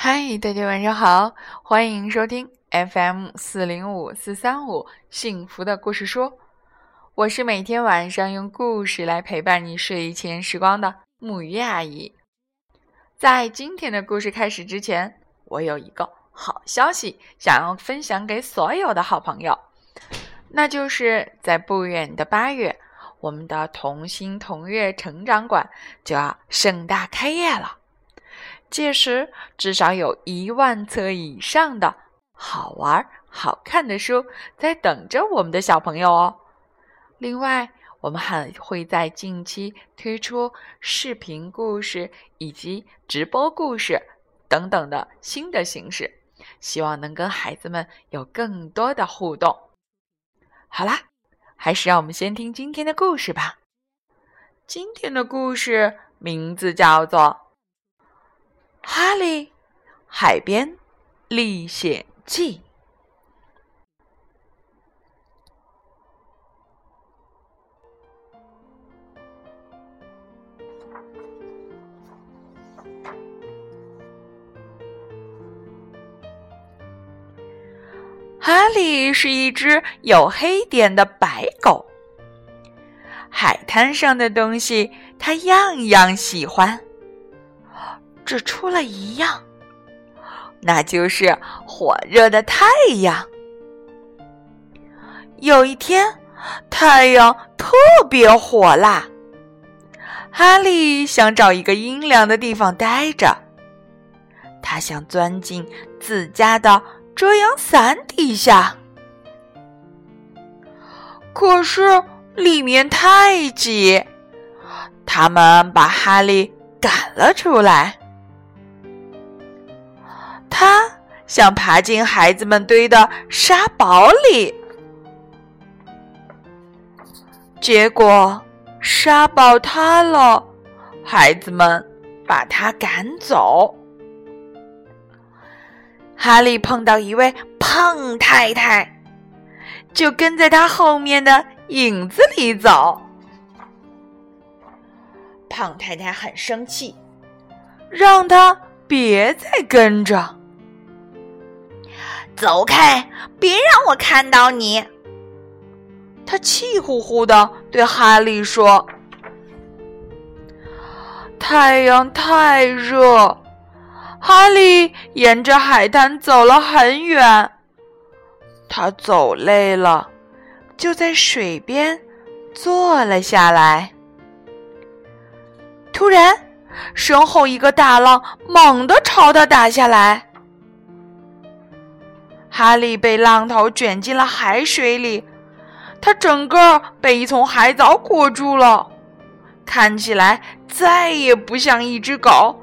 嗨，大家晚上好，欢迎收听 FM 四零五四三五幸福的故事书。我是每天晚上用故事来陪伴你睡前时光的木鱼阿姨。在今天的故事开始之前，我有一个好消息想要分享给所有的好朋友，那就是在不远的八月，我们的童心童乐成长馆就要盛大开业了。届时，至少有一万册以上的好玩、好看的书在等着我们的小朋友哦。另外，我们还会在近期推出视频故事以及直播故事等等的新的形式，希望能跟孩子们有更多的互动。好啦，还是让我们先听今天的故事吧。今天的故事名字叫做。《哈利海边历险记》。哈利是一只有黑点的白狗。海滩上的东西，他样样喜欢。只出了一样，那就是火热的太阳。有一天，太阳特别火辣，哈利想找一个阴凉的地方待着。他想钻进自家的遮阳伞底下，可是里面太挤，他们把哈利赶了出来。他想爬进孩子们堆的沙堡里，结果沙堡塌了，孩子们把他赶走。哈利碰到一位胖太太，就跟在他后面的影子里走。胖太太很生气，让他别再跟着。走开！别让我看到你！他气呼呼的对哈利说：“太阳太热。”哈利沿着海滩走了很远，他走累了，就在水边坐了下来。突然，身后一个大浪猛地朝他打下来。哈利被浪头卷进了海水里，他整个被一丛海藻裹住了，看起来再也不像一只狗，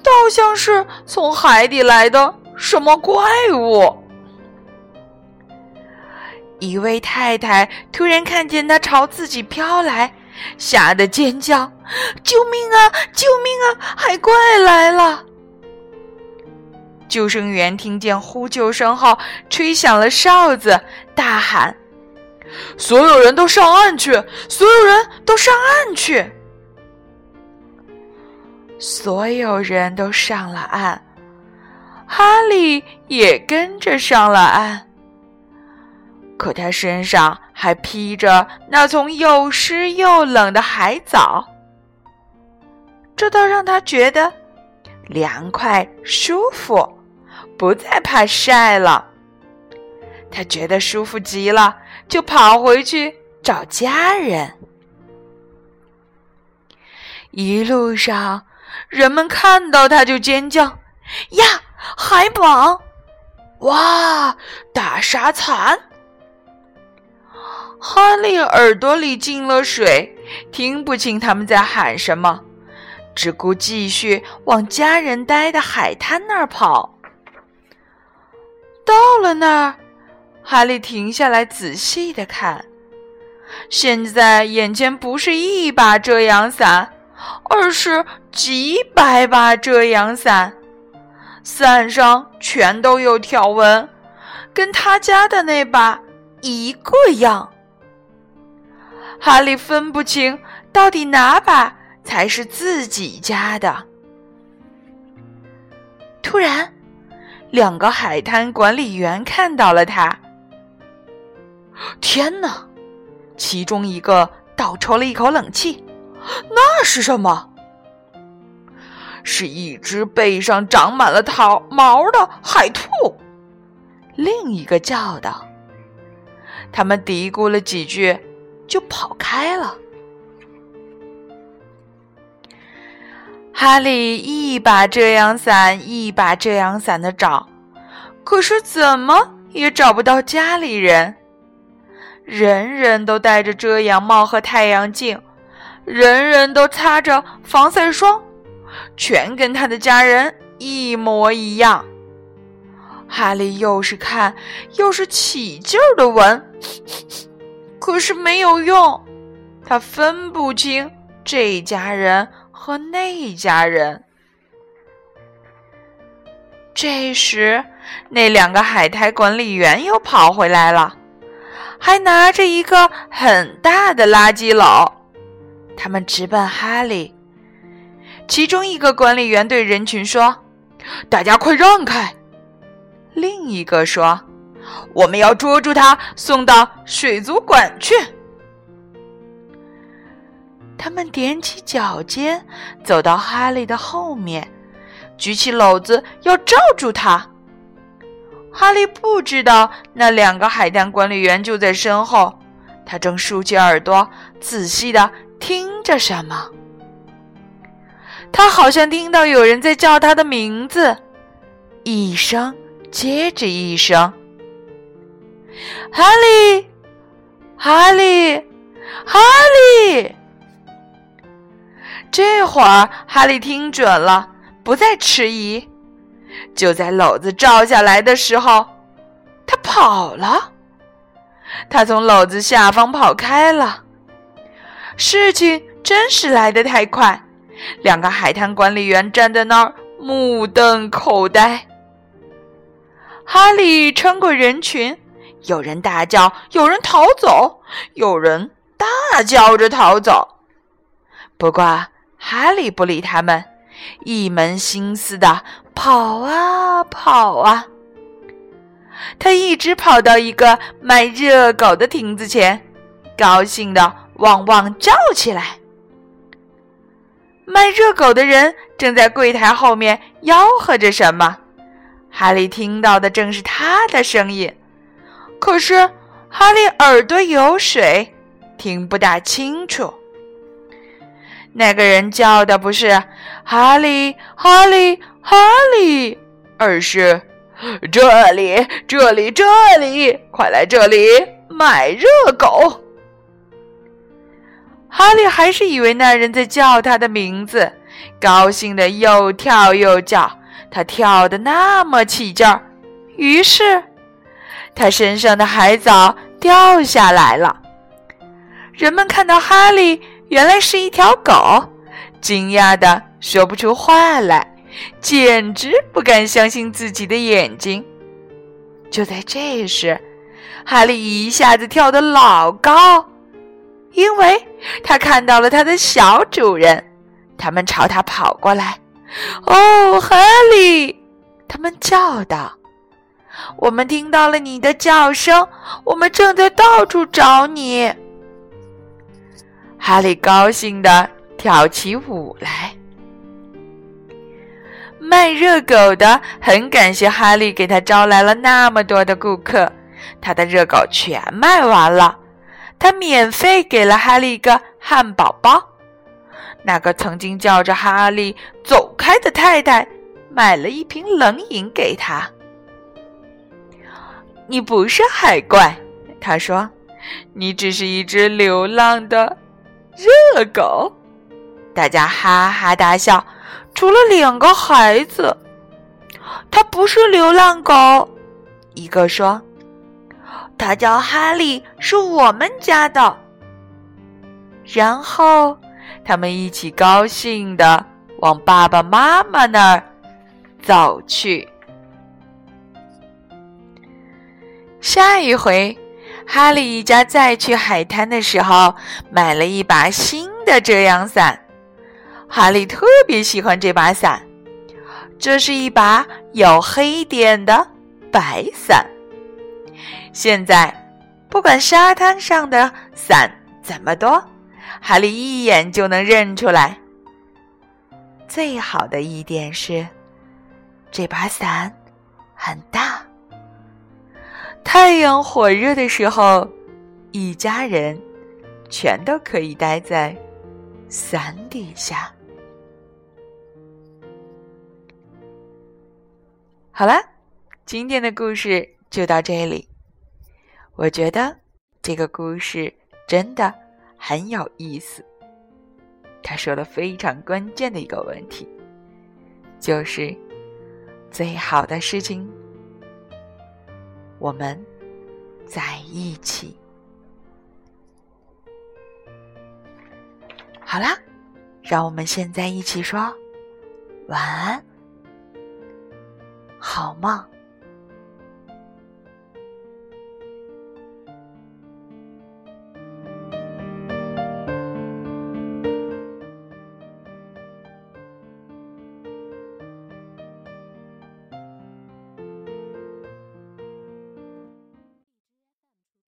倒像是从海底来的什么怪物。一位太太突然看见他朝自己飘来，吓得尖叫：“救命啊！救命啊！海怪来了！”救生员听见呼救声后，吹响了哨子，大喊：“所有人都上岸去！所有人都上岸去！”所有人都上了岸，哈利也跟着上了岸。可他身上还披着那丛又湿又冷的海藻，这倒让他觉得凉快舒服。不再怕晒了，他觉得舒服极了，就跑回去找家人。一路上，人们看到他就尖叫：“呀，海蟒！哇，大沙蚕！”哈利耳朵里进了水，听不清他们在喊什么，只顾继续往家人待的海滩那儿跑。到了那儿，哈利停下来仔细的看。现在眼前不是一把遮阳伞，而是几百把遮阳伞，伞上全都有条纹，跟他家的那把一个样。哈利分不清到底哪把才是自己家的。突突然，两个海滩管理员看到了他。天哪！其中一个倒抽了一口冷气，那是什么？是一只背上长满了桃毛的海兔。另一个叫道。他们嘀咕了几句，就跑开了。哈利一把遮阳伞一把遮阳伞的找，可是怎么也找不到家里人。人人都戴着遮阳帽和太阳镜，人人都擦着防晒霜，全跟他的家人一模一样。哈利又是看又是起劲儿的闻，可是没有用，他分不清这家人。和那一家人。这时，那两个海苔管理员又跑回来了，还拿着一个很大的垃圾篓。他们直奔哈利。其中一个管理员对人群说：“大家快让开！”另一个说：“我们要捉住他，送到水族馆去。”他们踮起脚尖，走到哈利的后面，举起篓子要罩住他。哈利不知道那两个海滩管理员就在身后，他正竖起耳朵，仔细的听着什么。他好像听到有人在叫他的名字，一声接着一声：“哈利，哈利，哈利。”这会儿，哈利听准了，不再迟疑。就在篓子照下来的时候，他跑了。他从篓子下方跑开了。事情真是来得太快，两个海滩管理员站在那儿目瞪口呆。哈利穿过人群，有人大叫，有人逃走，有人大叫着逃走。不过。哈利不理他们，一门心思的跑啊跑啊。他一直跑到一个卖热狗的亭子前，高兴的汪汪叫起来。卖热狗的人正在柜台后面吆喝着什么，哈利听到的正是他的声音。可是哈利耳朵有水，听不大清楚。那个人叫的不是“哈利，哈利，哈利”，而是“这里，这里，这里，快来这里买热狗。”哈利还是以为那人在叫他的名字，高兴的又跳又叫，他跳的那么起劲儿，于是他身上的海藻掉下来了。人们看到哈利。原来是一条狗，惊讶的说不出话来，简直不敢相信自己的眼睛。就在这时，哈利一下子跳得老高，因为他看到了他的小主人，他们朝他跑过来。“哦，哈利！”他们叫道，“我们听到了你的叫声，我们正在到处找你。”哈利高兴地跳起舞来。卖热狗的很感谢哈利给他招来了那么多的顾客，他的热狗全卖完了，他免费给了哈利一个汉堡包。那个曾经叫着哈利走开的太太买了一瓶冷饮给他。你不是海怪，他说，你只是一只流浪的。热狗，大家哈哈大笑，除了两个孩子。他不是流浪狗，一个说：“他叫哈利，是我们家的。”然后他们一起高兴的往爸爸妈妈那儿走去。下一回。哈利一家再去海滩的时候，买了一把新的遮阳伞。哈利特别喜欢这把伞，这是一把有黑点的白伞。现在，不管沙滩上的伞怎么多，哈利一眼就能认出来。最好的一点是，这把伞很。太阳火热的时候，一家人全都可以待在伞底下。好了，今天的故事就到这里。我觉得这个故事真的很有意思。他说了非常关键的一个问题，就是最好的事情，我们在一起。好啦，让我们现在一起说晚安。好梦。